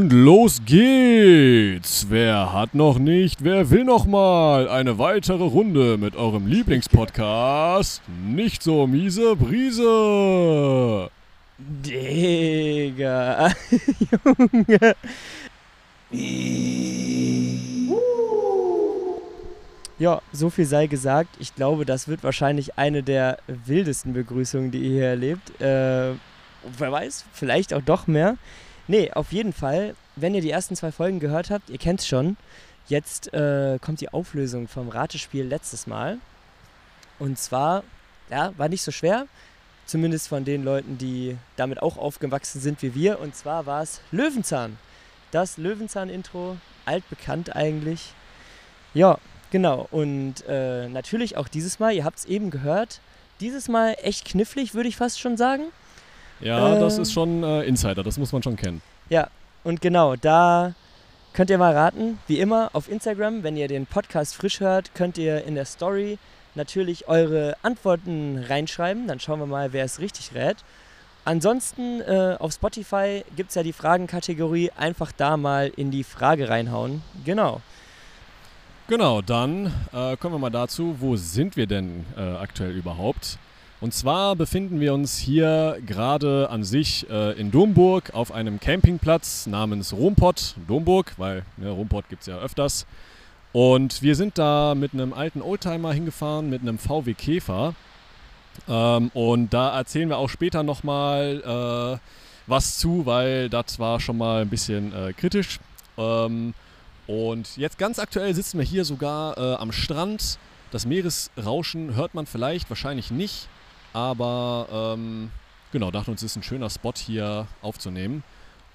Und los geht's! Wer hat noch nicht, wer will noch mal eine weitere Runde mit eurem Lieblingspodcast? Nicht so miese Brise! Digga, Junge. Ja, so viel sei gesagt. Ich glaube, das wird wahrscheinlich eine der wildesten Begrüßungen, die ihr hier erlebt. Äh, wer weiß, vielleicht auch doch mehr. Nee, auf jeden Fall, wenn ihr die ersten zwei Folgen gehört habt, ihr kennt es schon. Jetzt äh, kommt die Auflösung vom Ratespiel letztes Mal. Und zwar, ja, war nicht so schwer. Zumindest von den Leuten, die damit auch aufgewachsen sind wie wir. Und zwar war es Löwenzahn. Das Löwenzahn-Intro, altbekannt eigentlich. Ja, genau. Und äh, natürlich auch dieses Mal, ihr habt es eben gehört, dieses Mal echt knifflig, würde ich fast schon sagen. Ja, Äh. das ist schon äh, Insider, das muss man schon kennen. Ja, und genau, da könnt ihr mal raten, wie immer auf Instagram, wenn ihr den Podcast frisch hört, könnt ihr in der Story natürlich eure Antworten reinschreiben. Dann schauen wir mal, wer es richtig rät. Ansonsten äh, auf Spotify gibt es ja die Fragenkategorie. Einfach da mal in die Frage reinhauen. Genau. Genau, dann äh, kommen wir mal dazu, wo sind wir denn äh, aktuell überhaupt? Und zwar befinden wir uns hier gerade an sich äh, in Domburg auf einem Campingplatz namens Rompott, Domburg, weil ne, Rompott gibt es ja öfters. Und wir sind da mit einem alten Oldtimer hingefahren, mit einem VW Käfer. Ähm, und da erzählen wir auch später nochmal äh, was zu, weil das war schon mal ein bisschen äh, kritisch. Ähm, und jetzt ganz aktuell sitzen wir hier sogar äh, am Strand. Das Meeresrauschen hört man vielleicht, wahrscheinlich nicht. Aber ähm, genau, dachten uns, es ist ein schöner Spot hier aufzunehmen.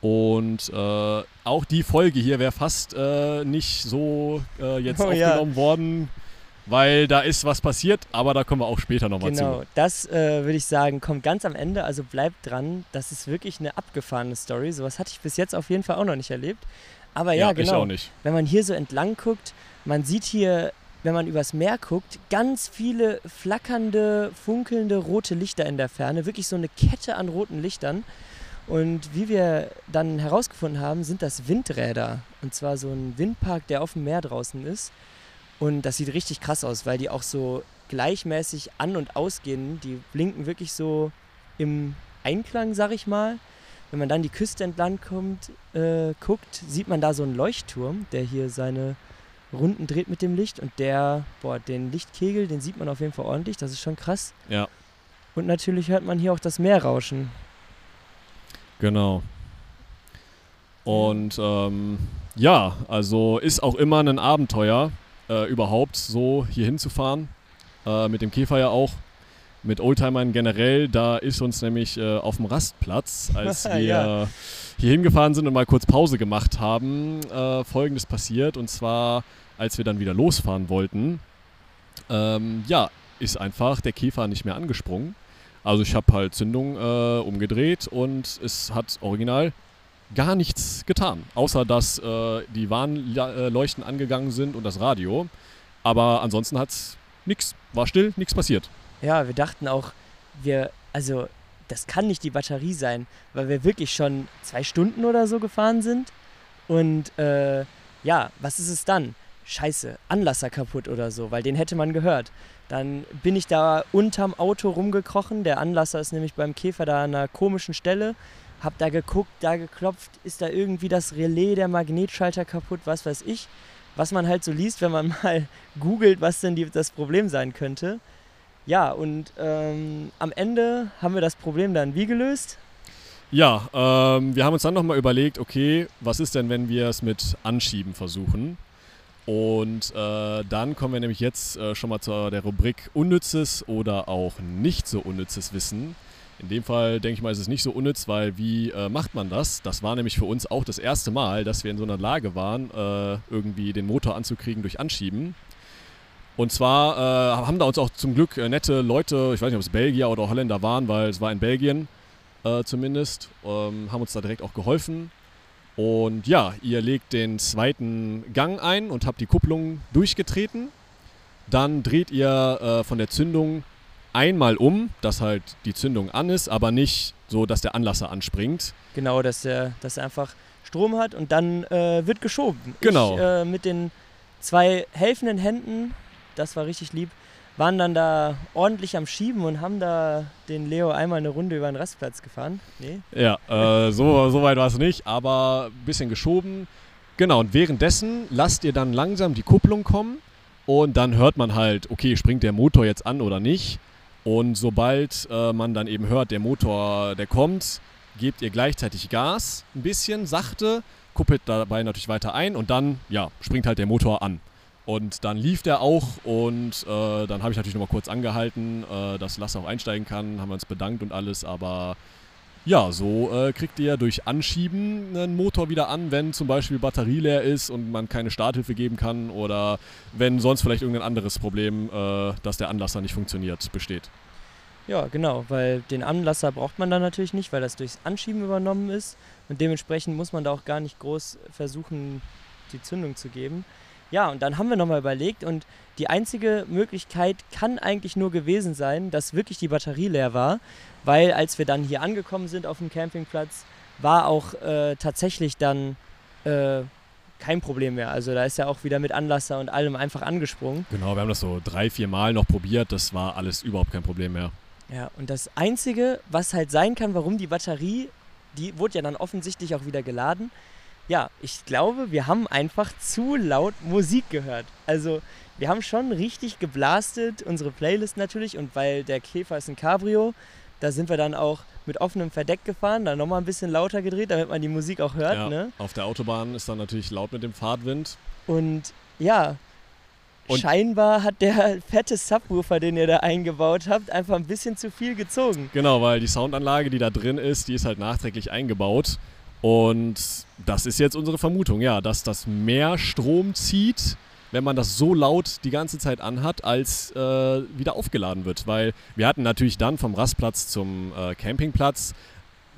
Und äh, auch die Folge hier wäre fast äh, nicht so äh, jetzt Oh ja. aufgenommen worden, weil da ist was passiert, aber da kommen wir auch später nochmal Genau, zu. das äh, würde ich sagen, kommt ganz am Ende. Also bleibt dran. Das ist wirklich eine abgefahrene Story. Sowas hatte ich bis jetzt auf jeden Fall auch noch nicht erlebt. Aber ja, ich genau. wenn man hier so entlang guckt, man sieht hier, wenn man übers Meer guckt, ganz viele flackernde, funkelnde rote Lichter in der Ferne. Wirklich so eine Kette an roten Lichtern. Und wie wir dann herausgefunden haben, sind das Windräder. Und zwar so ein Windpark, der auf dem Meer draußen ist. Und das sieht richtig krass aus, weil die auch so gleichmäßig an- und ausgehen. Die blinken wirklich so im Einklang, sag ich mal. Wenn man dann die Küste entlang kommt, äh, guckt, sieht man da so einen Leuchtturm, der hier seine Runden dreht mit dem Licht. Und der, boah, den Lichtkegel, den sieht man auf jeden Fall ordentlich. Das ist schon krass. Ja, Und natürlich hört man hier auch das Meer rauschen. genau. Und ähm, ja, also ist auch immer ein Abenteuer, äh, überhaupt so hier hinzufahren. Äh, mit dem Käfer ja auch. Mit Oldtimern generell, da ist uns nämlich äh, auf dem Rastplatz, als wir Ja. hier hingefahren sind und mal kurz Pause gemacht haben, äh, folgendes passiert. Und zwar, als wir dann wieder losfahren wollten, ähm, ja, ist einfach der Käfer nicht mehr angesprungen. Also ich habe halt Zündung äh, umgedreht und es hat original gar nichts getan, außer dass äh, die Warnleuchten angegangen sind und das Radio. Aber ansonsten hat's nichts, war still, nichts passiert. Ja, wir dachten auch, wir, also das kann nicht die Batterie sein, weil wir wirklich schon zwei Stunden oder so gefahren sind. Und äh, ja, was ist es dann? Scheiße, Anlasser kaputt oder so, weil den hätte man gehört. Dann bin ich da unterm Auto rumgekrochen. Der Anlasser ist nämlich beim Käfer da an einer komischen Stelle. Hab da geguckt, da geklopft, ist da irgendwie das Relais, der Magnetschalter kaputt, was weiß ich. Was man halt so liest, wenn man mal googelt, was denn die, das Problem sein könnte. Ja, und ähm, am Ende haben wir das Problem dann wie gelöst? Ja, ähm, wir haben uns dann nochmal überlegt, okay, was ist denn, wenn wir es mit Anschieben versuchen? Und äh, dann kommen wir nämlich jetzt äh, schon mal zu der Rubrik Unnützes oder auch nicht so unnützes Wissen. In dem Fall denke ich mal, ist es nicht so unnütz, weil wie äh, macht man das? Das war nämlich für uns auch das erste Mal, dass wir in so einer Lage waren, äh, irgendwie den Motor anzukriegen durch Anschieben. Und zwar äh, haben da uns auch zum Glück äh, nette Leute, ich weiß nicht, ob es Belgier oder Holländer waren, weil es war in Belgien äh, zumindest, ähm, haben uns da direkt auch geholfen. Und ja, ihr legt den zweiten Gang ein und habt die Kupplung durchgetreten. Dann dreht ihr äh, von der Zündung einmal um, dass halt die Zündung an ist, aber nicht so, dass der Anlasser anspringt. Genau, dass er, dass er einfach Strom hat und dann äh, wird geschoben. Genau. Ich, äh, mit den zwei helfenden Händen, das war richtig lieb, waren dann da ordentlich am Schieben und haben da den Leo einmal eine Runde über den Rastplatz gefahren. Nee. Ja, äh, so, so weit war es nicht, aber ein bisschen geschoben. Genau, und währenddessen lasst ihr dann langsam die Kupplung kommen und dann hört man halt, okay, springt der Motor jetzt an oder nicht. Und sobald äh, man dann eben hört, der Motor, der kommt, gebt ihr gleichzeitig Gas, ein bisschen sachte, kuppelt dabei natürlich weiter ein und dann, ja, springt halt der Motor an. Und dann lief der auch und äh, dann habe ich natürlich nochmal kurz angehalten, äh, dass Lasse auch einsteigen kann, haben wir uns bedankt und alles, aber ja, so äh, kriegt ihr durch Anschieben einen Motor wieder an, wenn zum Beispiel Batterie leer ist und man keine Starthilfe geben kann oder wenn sonst vielleicht irgendein anderes Problem, äh, dass der Anlasser nicht funktioniert, besteht. Ja, genau, weil den Anlasser braucht man dann natürlich nicht, weil das durchs Anschieben übernommen ist und dementsprechend muss man da auch gar nicht groß versuchen, die Zündung zu geben. Ja, und dann haben wir nochmal überlegt und die einzige Möglichkeit kann eigentlich nur gewesen sein, dass wirklich die Batterie leer war, weil als wir dann hier angekommen sind auf dem Campingplatz, war auch äh, tatsächlich dann äh, kein Problem mehr. Also da ist er auch wieder mit Anlasser und allem einfach angesprungen. Genau, wir haben das so drei, vier Mal noch probiert, das war alles überhaupt kein Problem mehr. Ja, und das Einzige, was halt sein kann, warum die Batterie, die wurde ja dann offensichtlich auch wieder geladen, ja, ich glaube, wir haben einfach zu laut Musik gehört. Also wir haben schon richtig geblastet, unsere Playlist natürlich. Und weil der Käfer ist ein Cabrio, da sind wir dann auch mit offenem Verdeck gefahren, dann nochmal ein bisschen lauter gedreht, damit man die Musik auch hört. Ja, ne? Auf der Autobahn ist dann natürlich laut mit dem Fahrtwind. Und ja, und scheinbar hat der fette Subwoofer, den ihr da eingebaut habt, einfach ein bisschen zu viel gezogen. Genau, weil die Soundanlage, die da drin ist, die ist halt nachträglich eingebaut. Und das ist jetzt unsere Vermutung, ja, dass das mehr Strom zieht, wenn man das so laut die ganze Zeit anhat, als äh, wieder aufgeladen wird. Weil wir hatten natürlich dann vom Rastplatz zum äh, Campingplatz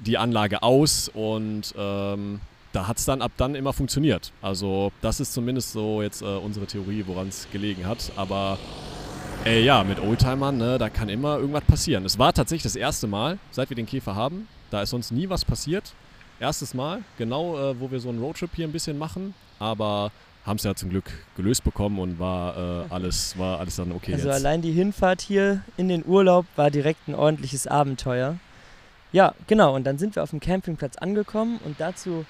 die Anlage aus und ähm, da hat es dann ab dann immer funktioniert. Also das ist zumindest so jetzt äh, unsere Theorie, woran es gelegen hat. Aber äh, ja, mit Oldtimern, ne, da kann immer irgendwas passieren. Es war tatsächlich das erste Mal, seit wir den Käfer haben. Da ist sonst nie was passiert erstes Mal, genau, äh, wo wir so einen Roadtrip hier ein bisschen machen, aber haben es ja zum Glück gelöst bekommen und war äh, alles war alles dann okay. Also jetzt. allein die Hinfahrt hier in den Urlaub war direkt ein ordentliches Abenteuer. Ja, genau. Und dann sind wir auf dem Campingplatz angekommen und dazu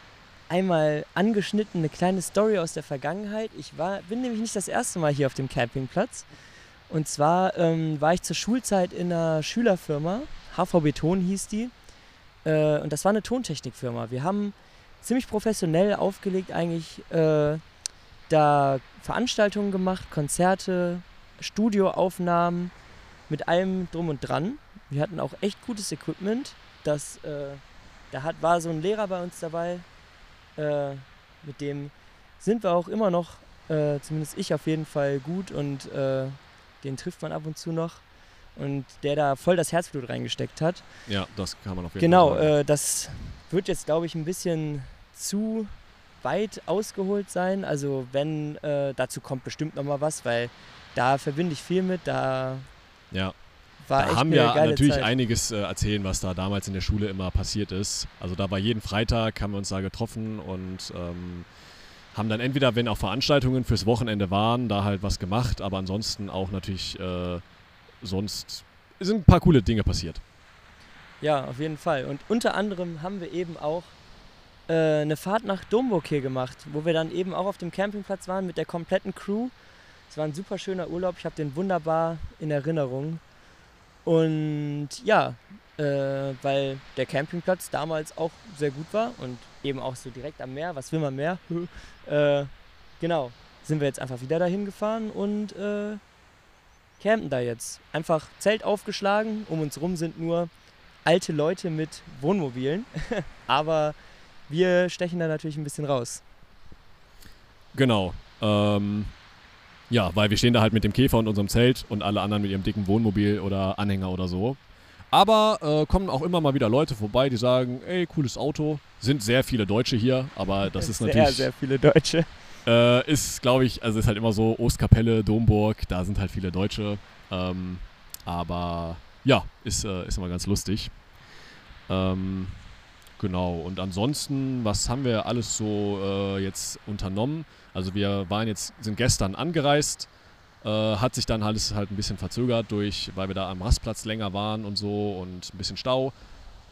einmal angeschnitten eine kleine Story aus der Vergangenheit. Ich war, bin nämlich nicht das erste Mal hier auf dem Campingplatz. Und zwar ähm, war ich zur Schulzeit in einer Schülerfirma, HV Beton hieß die. Äh, und das war eine Tontechnikfirma. Wir haben ziemlich professionell aufgelegt eigentlich äh, da Veranstaltungen gemacht, Konzerte, Studioaufnahmen mit allem drum und dran. Wir hatten auch echt gutes Equipment. Das, äh, da hat, war so ein Lehrer bei uns dabei, äh, mit dem sind wir auch immer noch, äh, zumindest ich auf jeden Fall gut und äh, den trifft man ab und zu noch und der da voll das Herzblut reingesteckt hat. Ja, das kann man auf jeden genau, Fall. Genau, äh, das wird jetzt, glaube ich, ein bisschen zu weit ausgeholt sein. Also wenn, äh, dazu kommt bestimmt noch mal was, weil da verbinde ich viel mit, da ja. war da echt haben geile natürlich Zeit. einiges äh, erzählen, was da damals in der Schule immer passiert ist. Also da war jeden Freitag, haben wir uns da getroffen und ähm, haben dann entweder, wenn auch Veranstaltungen fürs Wochenende waren, da halt was gemacht, aber ansonsten auch natürlich äh, sonst sind ein paar coole Dinge passiert. Ja, auf jeden Fall. Und unter anderem haben wir eben auch äh, eine Fahrt nach Domburg hier gemacht, wo wir dann eben auch auf dem Campingplatz waren mit der kompletten Crew. Es war ein super schöner Urlaub. Ich habe den wunderbar in Erinnerung. Und ja, äh, weil der Campingplatz damals auch sehr gut war und eben auch so direkt am Meer. Was will man mehr? äh, genau, sind wir jetzt einfach wieder dahin gefahren und äh, campen da jetzt. Einfach Zelt aufgeschlagen. Um uns rum sind nur alte Leute mit Wohnmobilen. Aber wir stechen da natürlich ein bisschen raus. Genau. Ähm, ja, weil wir stehen da halt mit dem Käfer und unserem Zelt und alle anderen mit ihrem dicken Wohnmobil oder Anhänger oder so. Aber äh, kommen auch immer mal wieder Leute vorbei, die sagen, ey, cooles Auto. Sind sehr viele Deutsche hier, aber das ist sehr, natürlich... Sehr, viele Deutsche. Äh, ist, glaube ich, also ist halt immer so, Ostkapelle, Domburg, da sind halt viele Deutsche. Ähm, Aber ja, ist, äh, ist immer ganz lustig. Ähm, genau, und ansonsten, was haben wir alles so äh, jetzt unternommen? Also wir waren jetzt, sind gestern angereist, äh, hat sich dann alles halt ein bisschen verzögert durch, weil wir da am Rastplatz länger waren und so und ein bisschen Stau.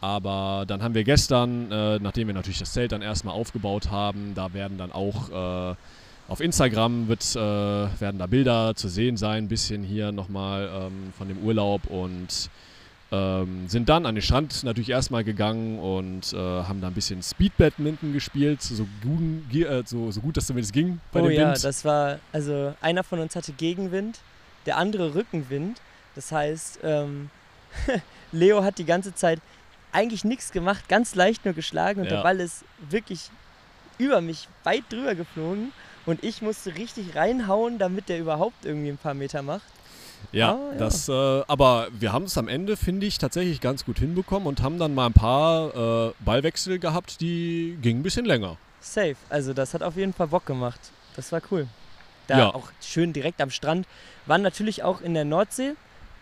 Aber dann haben wir gestern, äh, nachdem wir natürlich das Zelt dann erstmal aufgebaut haben, da werden dann auch äh, auf Instagram wird, äh, werden da Bilder zu sehen sein, ein bisschen hier nochmal ähm, von dem Urlaub und ähm, sind dann an den Strand natürlich erstmal gegangen und äh, haben da ein bisschen Speedbadminton gespielt, so gut, äh, so, so gut, dass zumindest ging bei oh dem ja, Wind. das war, also einer von uns hatte Gegenwind, der andere Rückenwind. Das heißt, ähm, Leo hat die ganze Zeit eigentlich nichts gemacht, ganz leicht nur geschlagen und Ja. der Ball ist wirklich über mich weit drüber geflogen und ich musste richtig reinhauen, damit der überhaupt irgendwie ein paar Meter macht. Ja, Ah, ja. das, äh, aber wir haben es am Ende, finde ich, tatsächlich ganz gut hinbekommen und haben dann mal ein paar äh, Ballwechsel gehabt, die gingen ein bisschen länger. Safe. Also das hat auf jeden Fall Bock gemacht. Das war cool. Da Ja. auch schön direkt am Strand. Waren natürlich auch in der Nordsee.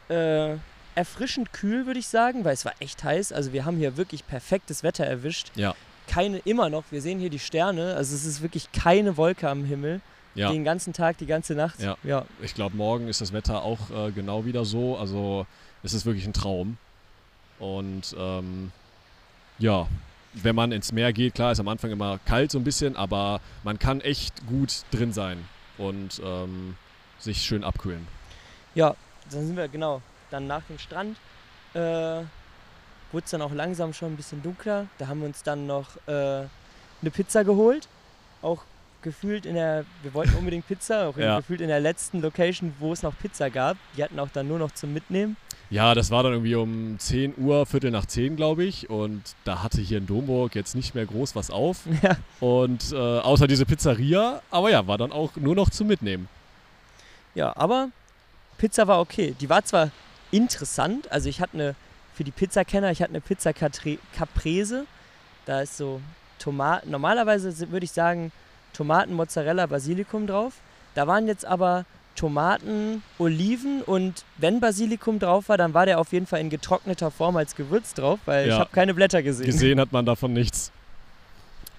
Äh, erfrischend kühl, würde ich sagen, weil es war echt heiß. Also wir haben hier wirklich perfektes Wetter erwischt. Ja. Keine, immer noch, wir sehen hier die Sterne. Also es ist wirklich keine Wolke am Himmel. Ja, Den ganzen Tag, die ganze Nacht. Ja. ja. ich glaube, morgen ist das Wetter auch äh, genau wieder so. Also es ist wirklich ein Traum. Und ähm, ja, wenn man ins Meer geht, klar ist am Anfang immer kalt so ein bisschen, aber man kann echt gut drin sein und ähm, sich schön abkühlen. Ja, dann sind wir, genau, dann nach dem Strand äh, wurde es dann auch langsam schon ein bisschen dunkler. Da haben wir uns dann noch äh, eine Pizza geholt. Auch gefühlt in der, wir wollten unbedingt Pizza, auch Ja. gefühlt in der letzten Location, wo es noch Pizza gab. Die hatten auch dann nur noch zum Mitnehmen. Ja, das war dann irgendwie um 10 Uhr, Viertel nach 10, glaube ich. Und da hatte hier in Domburg jetzt nicht mehr groß was auf. Ja. Und äh, außer diese Pizzeria, aber ja, war dann auch nur noch zum Mitnehmen. Ja, aber Pizza war okay. Die war zwar interessant, also ich hatte eine, für die Pizzakenner, ich hatte eine Pizza Caprese. Da ist so Tomaten, normalerweise würde ich sagen Tomaten, Mozzarella, Basilikum drauf. Da waren jetzt aber Tomaten, Oliven und wenn Basilikum drauf war, dann war der auf jeden Fall in getrockneter Form als Gewürz drauf, weil ich Ja. habe keine Blätter gesehen. Gesehen hat man davon nichts.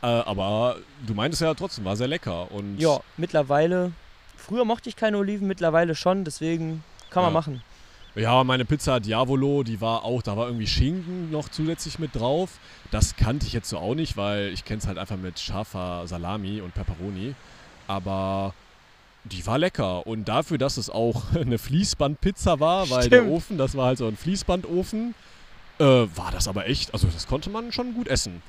Äh, aber du meintest ja trotzdem, war sehr lecker. Und Ja, mittlerweile, früher mochte ich keine Oliven, mittlerweile schon, deswegen kann man Ja. machen. Ja, meine Pizza Diavolo, die war auch, da war irgendwie Schinken noch zusätzlich mit drauf. Das kannte ich jetzt so auch nicht, weil ich kenne es halt einfach mit scharfer Salami und Pepperoni. Aber die war lecker. Und dafür, dass es auch eine Fließbandpizza war, weil der Stimmt. Ofen, das war halt so ein Fließbandofen, äh, war das aber echt, also das konnte man schon gut essen.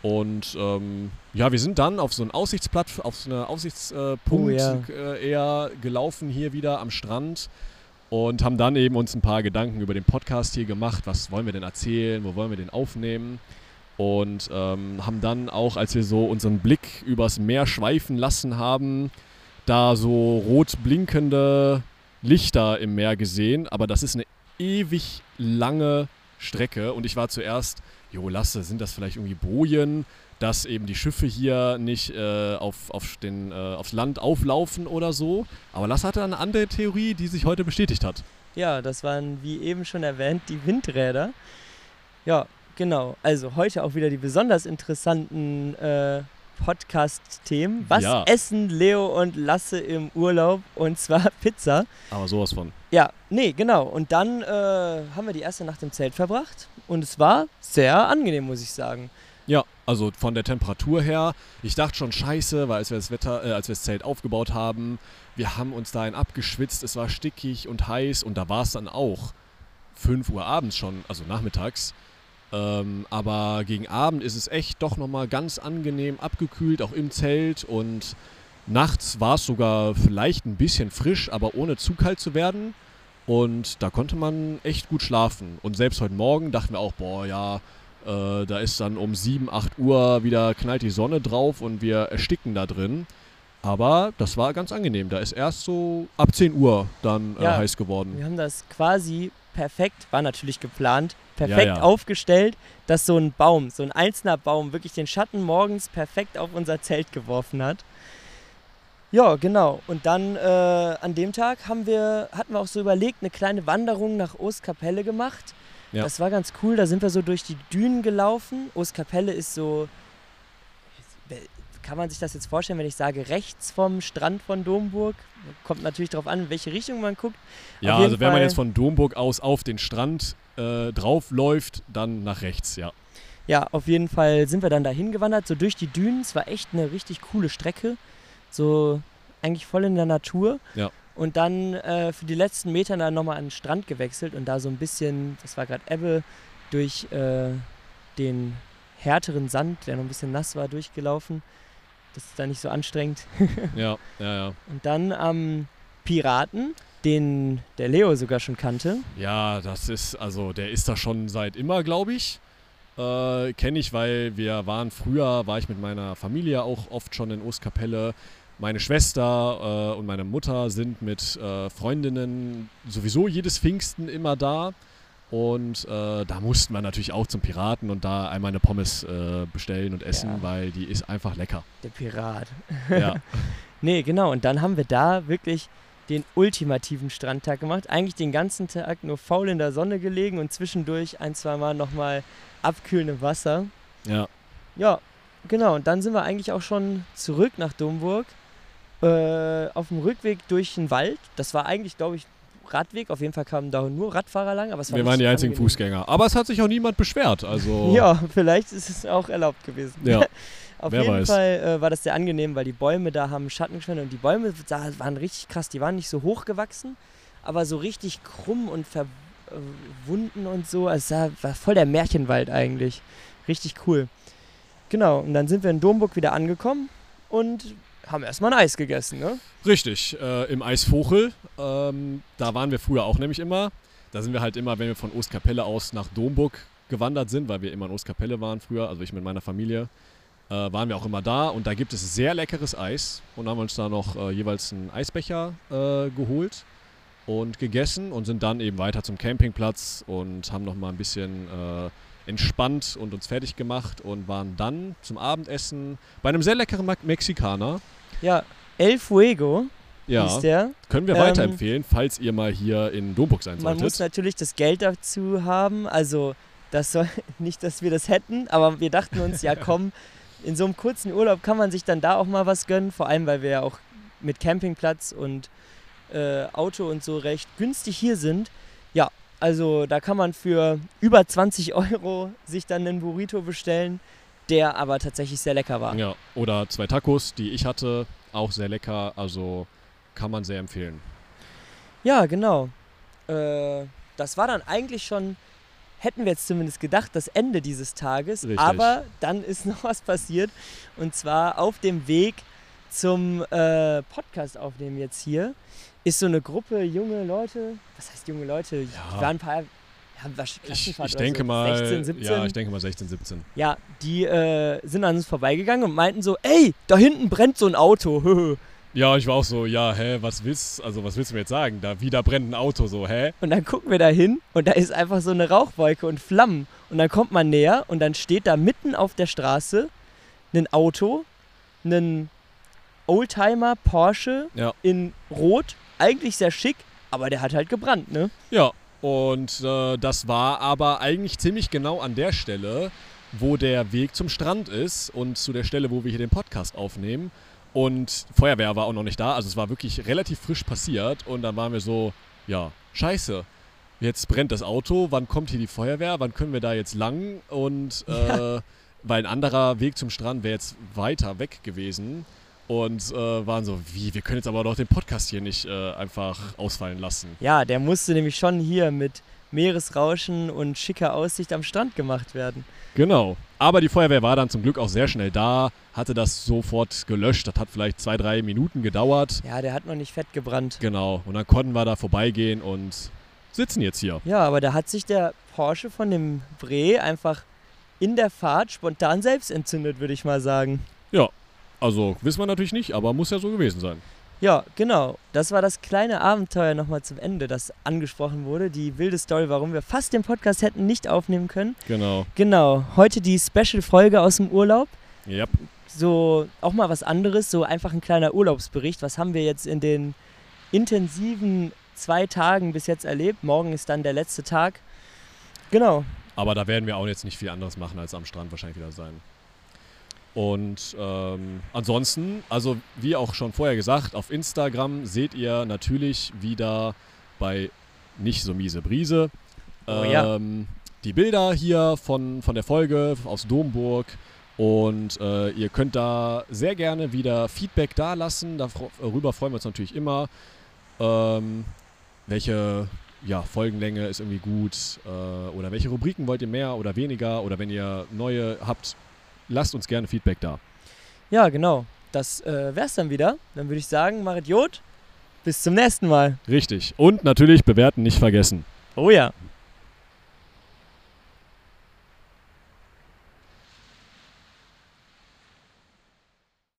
Und ähm, ja, wir sind dann auf so einen Aussichtsplatz, auf so einen Aussichtspunkt Oh, ja. äh, eher gelaufen hier wieder am Strand und haben dann eben uns ein paar Gedanken über den Podcast hier gemacht. Was wollen wir denn erzählen? Wo wollen wir den aufnehmen? Und ähm, haben dann auch, als wir so unseren Blick übers Meer schweifen lassen haben, da so rot blinkende Lichter im Meer gesehen. Aber das ist eine ewig lange Strecke. Und ich war zuerst, jo, Lasse, sind das vielleicht irgendwie Bojen, dass eben die Schiffe hier nicht äh, auf, auf den, äh, aufs Land auflaufen oder so. Aber Lasse hatte eine andere Theorie, die sich heute bestätigt hat. Ja, das waren, wie eben schon erwähnt, die Windräder. Ja, genau. Also heute auch wieder die besonders interessanten äh, Podcast-Themen. Was Ja. essen Leo und Lasse im Urlaub? Und zwar Pizza. Aber sowas von. Ja, nee, genau. Und dann äh, haben wir die erste Nacht im Zelt verbracht. Und es war sehr angenehm, muss ich sagen. Ja, also von der Temperatur her, ich dachte schon scheiße, weil als wir das Wetter, äh, als wir das Zelt aufgebaut haben, wir haben uns dahin abgeschwitzt, es war stickig und heiß und da war es dann auch 5 Uhr abends schon, also nachmittags. Ähm, aber gegen Abend ist es echt doch nochmal ganz angenehm abgekühlt, auch im Zelt und nachts war es sogar vielleicht ein bisschen frisch, aber ohne zu kalt zu werden. Und da konnte man echt gut schlafen. Und selbst heute Morgen dachten wir auch, boah, ja, äh, da ist dann um 7, 8 Uhr wieder knallt die Sonne drauf und wir ersticken da drin. Aber das war ganz angenehm. Da ist erst so ab 10 Uhr dann äh, Ja. heiß geworden. Wir haben das quasi perfekt, war natürlich geplant, perfekt Ja, ja. aufgestellt, dass so ein Baum, so ein einzelner Baum wirklich den Schatten morgens perfekt auf unser Zelt geworfen hat. Ja, genau. Und dann äh, an dem Tag haben wir, hatten wir auch so überlegt, eine kleine Wanderung nach Ostkapelle gemacht. Ja. Das war ganz cool. Da sind wir so durch die Dünen gelaufen. Ostkapelle ist so, kann man sich das jetzt vorstellen, wenn ich sage rechts vom Strand von Domburg? Kommt natürlich darauf an, in welche Richtung man guckt. Ja, also wenn man Fall- jetzt von Domburg aus auf den Strand äh, draufläuft, dann nach rechts, ja. Ja, auf jeden Fall sind wir dann dahin gewandert, so durch die Dünen. Es war echt eine richtig coole Strecke. So eigentlich voll in der Natur. Ja. Und dann äh, für die letzten Meter dann nochmal an den Strand gewechselt und da so ein bisschen, das war gerade Ebbe, durch äh, den härteren Sand, der noch ein bisschen nass war, durchgelaufen. Das ist dann nicht so anstrengend. Ja, ja, ja. Und dann am Piraten, den der Leo sogar schon kannte. Ja, das ist, also der ist da schon seit immer, glaube ich. Äh, Kenne ich, weil wir waren früher, war ich mit meiner Familie auch oft schon in Ostkapelle. Meine Schwester äh, und meine Mutter sind mit äh, Freundinnen sowieso jedes Pfingsten immer da. Und äh, da mussten wir natürlich auch zum Piraten und da einmal eine Pommes äh, bestellen und essen, Ja. weil die ist einfach lecker. Der Pirat. Ja, Nee, genau. Und dann haben wir da wirklich den ultimativen Strandtag gemacht. Eigentlich den ganzen Tag nur faul in der Sonne gelegen und zwischendurch ein, zwei Mal nochmal abkühlen im Wasser. ja. Ja, genau. Und dann sind wir eigentlich auch schon zurück nach Domburg. Äh, auf dem Rückweg durch den Wald. Das war eigentlich, glaube ich, Radweg. Auf jeden Fall kamen da nur Radfahrer lang. Aber es war Wir waren die einzigen angenehm. Fußgänger. Aber es hat sich auch niemand beschwert. Also, Ja, vielleicht ist es auch erlaubt gewesen. ja. Auf Wer jeden weiß. Fall äh, war das sehr angenehm, weil die Bäume da haben Schatten gespendet und die Bäume da waren richtig krass. Die waren nicht so hoch gewachsen, aber so richtig krumm und verwunden und so. Also es war voll der Märchenwald eigentlich. Richtig cool. Genau, und dann sind wir in Domburg wieder angekommen und haben erstmal ein Eis gegessen, ne? Richtig, äh, im Eisvogel. Ähm, da waren wir früher auch nämlich immer. Da sind wir halt immer, wenn wir von Ostkapelle aus nach Domburg gewandert sind, weil wir immer in Ostkapelle waren früher, also ich mit meiner Familie, äh, waren wir auch immer da. Und da gibt es sehr leckeres Eis. Und haben uns da noch äh, jeweils einen Eisbecher äh, geholt und gegessen und sind dann eben weiter zum Campingplatz und haben noch mal ein bisschen äh, entspannt und uns fertig gemacht und waren dann zum Abendessen bei einem sehr leckeren Mexikaner. Ja, El Fuego Ja. hieß der. Können wir Ähm, weiterempfehlen, falls ihr mal hier in Domburg sein Man muss solltet. natürlich das Geld dazu haben. Also, das soll nicht, dass wir das hätten, aber wir dachten uns, ja komm, in so einem kurzen Urlaub kann man sich dann da auch mal was gönnen. Vor allem, weil wir ja auch mit Campingplatz und äh, Auto und so recht günstig hier sind. Ja, also da kann man für über 20 Euro sich dann einen Burrito bestellen, der aber tatsächlich sehr lecker war. Ja, oder zwei Tacos, die ich hatte, auch sehr lecker. Also kann man sehr empfehlen. Ja, genau. Äh, das war dann eigentlich schon, hätten wir jetzt zumindest gedacht, das Ende dieses Tages. Richtig. Aber dann ist noch was passiert. Und zwar auf dem Weg zum äh, Podcast aufnehmen jetzt hier, ist so eine Gruppe junge Leute, was heißt junge Leute? Ja. Die waren ein paar, Ich, ich denke so, mal, 16, 17. ja, ich denke mal 16, 17. Ja, die äh, sind an uns vorbeigegangen und meinten so, ey, da hinten brennt so ein Auto. Ja, ich war auch so, ja, hä, was willst, also was willst du mir jetzt sagen? Da wieder brennt ein Auto, so, hä? Und dann gucken wir da hin und da ist einfach so eine Rauchwolke und Flammen. Und dann kommt man näher und dann steht da mitten auf der Straße ein Auto, ein Oldtimer Porsche Ja. in Rot, eigentlich sehr schick, aber der hat halt gebrannt, ne? Ja, und äh, das war aber eigentlich ziemlich genau an der Stelle, wo der Weg zum Strand ist und zu der Stelle, wo wir hier den Podcast aufnehmen. Und Feuerwehr war auch noch nicht da, also es war wirklich relativ frisch passiert. Und dann waren wir so, ja, scheiße. Jetzt brennt das Auto, wann kommt hier die Feuerwehr, wann können wir da jetzt lang? Und äh, weil ein anderer Weg zum Strand wäre jetzt weiter weg gewesen. Und äh, waren so, wie, wir können jetzt aber doch den Podcast hier nicht äh, einfach ausfallen lassen. Ja, der musste nämlich schon hier mit Meeresrauschen und schicker Aussicht am Strand gemacht werden. Genau. Aber die Feuerwehr war dann zum Glück auch sehr schnell da, hatte das sofort gelöscht. Das hat vielleicht zwei, drei Minuten gedauert. Ja, der hat noch nicht fett gebrannt. Genau. Und dann konnten wir da vorbeigehen und sitzen jetzt hier. Ja, aber da hat sich der Porsche von dem Bre einfach in der Fahrt spontan selbst entzündet, würde ich mal sagen. Also wissen wir natürlich nicht, aber muss ja so gewesen sein. Ja, genau. Das war das kleine Abenteuer nochmal zum Ende, das angesprochen wurde. Die wilde Story, warum wir fast den Podcast hätten nicht aufnehmen können. Genau. Genau. Heute die Special-Folge aus dem Urlaub. Yep. so auch mal was anderes, so einfach ein kleiner Urlaubsbericht. Was haben wir jetzt in den intensiven zwei Tagen bis jetzt erlebt? Morgen ist dann der letzte Tag. Genau. Aber da werden wir auch jetzt nicht viel anderes machen, als am Strand wahrscheinlich wieder sein. Und ähm, ansonsten, also wie auch schon vorher gesagt, auf Instagram seht ihr natürlich wieder bei nicht so miese Brise Oh ja. ähm, die Bilder hier von, von der Folge aus Domburg. Und äh, ihr könnt da sehr gerne wieder Feedback da lassen. Darüber freuen wir uns natürlich immer. Ähm, welche ja, Folgenlänge ist irgendwie gut äh, oder welche Rubriken wollt ihr mehr oder weniger oder wenn ihr neue habt, lasst uns gerne Feedback da. Ja, genau. Das äh, wär's dann wieder. Dann würde ich sagen, Marit Jod, bis zum nächsten Mal. Richtig. Und natürlich bewerten nicht vergessen. Oh ja.